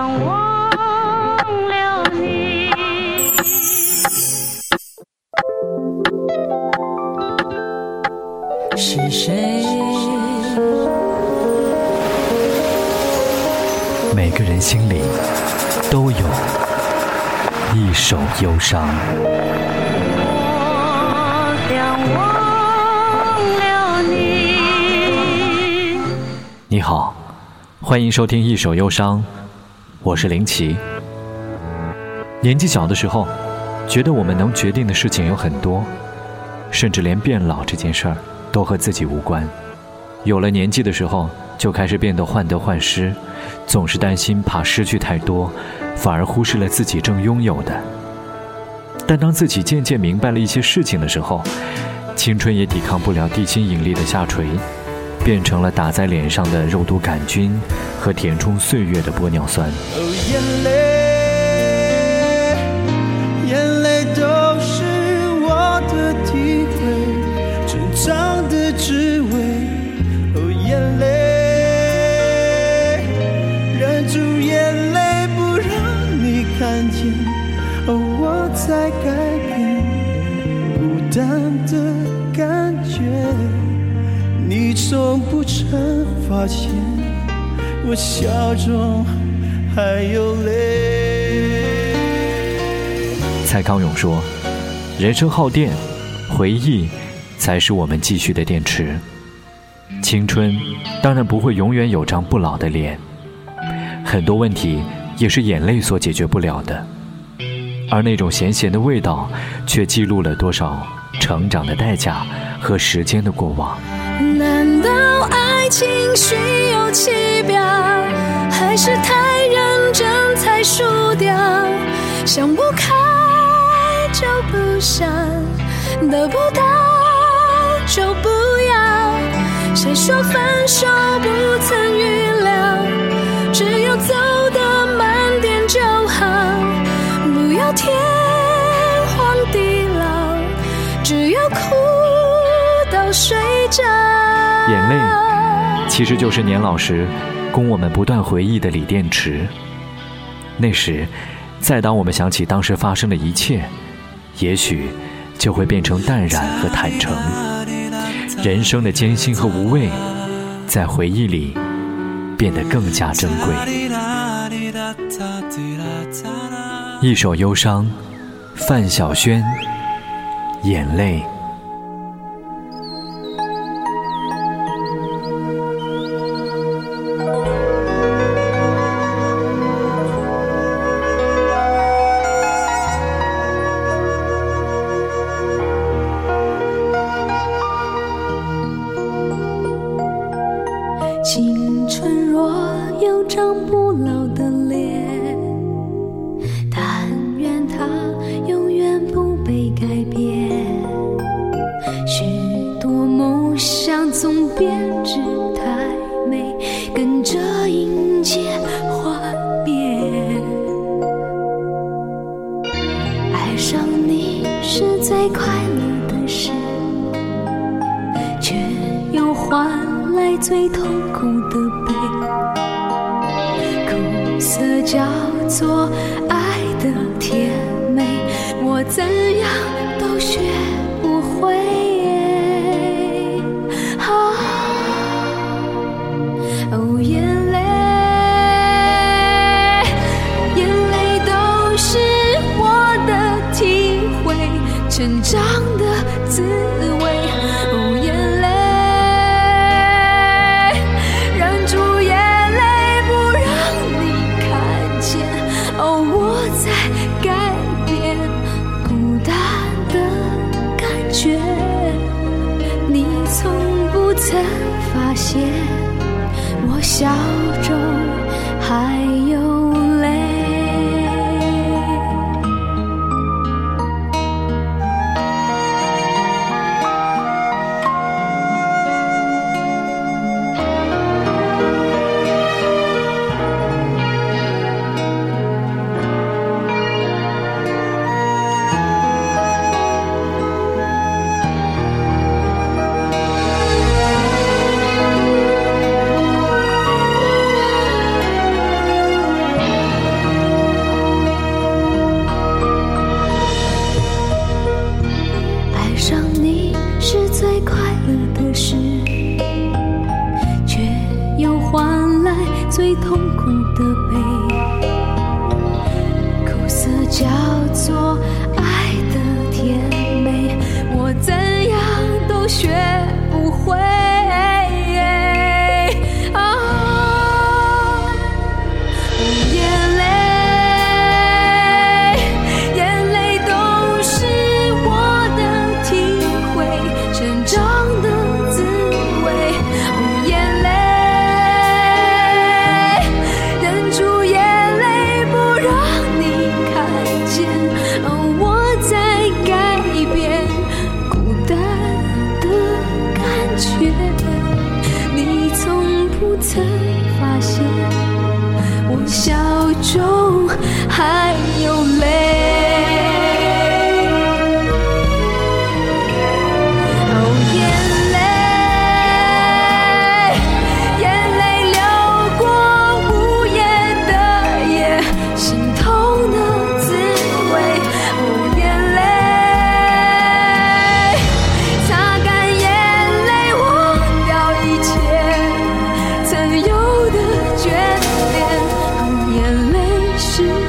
想忘了你。是谁？每个人心里都有一首忧伤。我想忘了你。你好，欢迎收听《一首忧伤》，我是林奇。年纪小的时候，觉得我们能决定的事情有很多，甚至连变老这件事儿都和自己无关。有了年纪的时候，就开始变得患得患失，总是担心怕失去太多，反而忽视了自己正拥有的。但当自己渐渐明白了一些事情的时候，青春也抵抗不了地心引力的下垂，变成了打在脸上的肉毒杆菌和填充岁月的玻尿酸。哦，眼泪，眼泪都是我的体会，成长的滋味。哦，眼泪，忍住眼泪不让你看见。哦，我在改变，孤单的感觉，你从不曾发现。我笑中还有泪。蔡康永说：“人生耗电，回忆才是我们继续的电池。青春当然不会永远有张不老的脸，很多问题也是眼泪所解决不了的。而那种咸咸的味道，却记录了多少成长的代价和时间的过往。情需要期表，还是太认真才输掉？想不开就不想，得不到就不要。谁说分手不曾预料？只有走得慢点就好，不要天荒地老，只要哭到睡着。眼泪其实就是年老时供我们不断回忆的锂电池。那时，再当我们想起当时发生的一切，也许就会变成淡然和坦诚。人生的艰辛和无畏，在回忆里变得更加珍贵。一首忧伤，范晓萱，眼泪。张不老的脸，但愿它永远不被改变。许多梦想总编织太美，跟着迎接幻灭。爱上你是最快乐的事。却又换来最痛苦的悲。苦涩叫做爱的甜美，我怎样都学不会。从不曾发现，我笑中还有最痛苦的悲，苦涩交是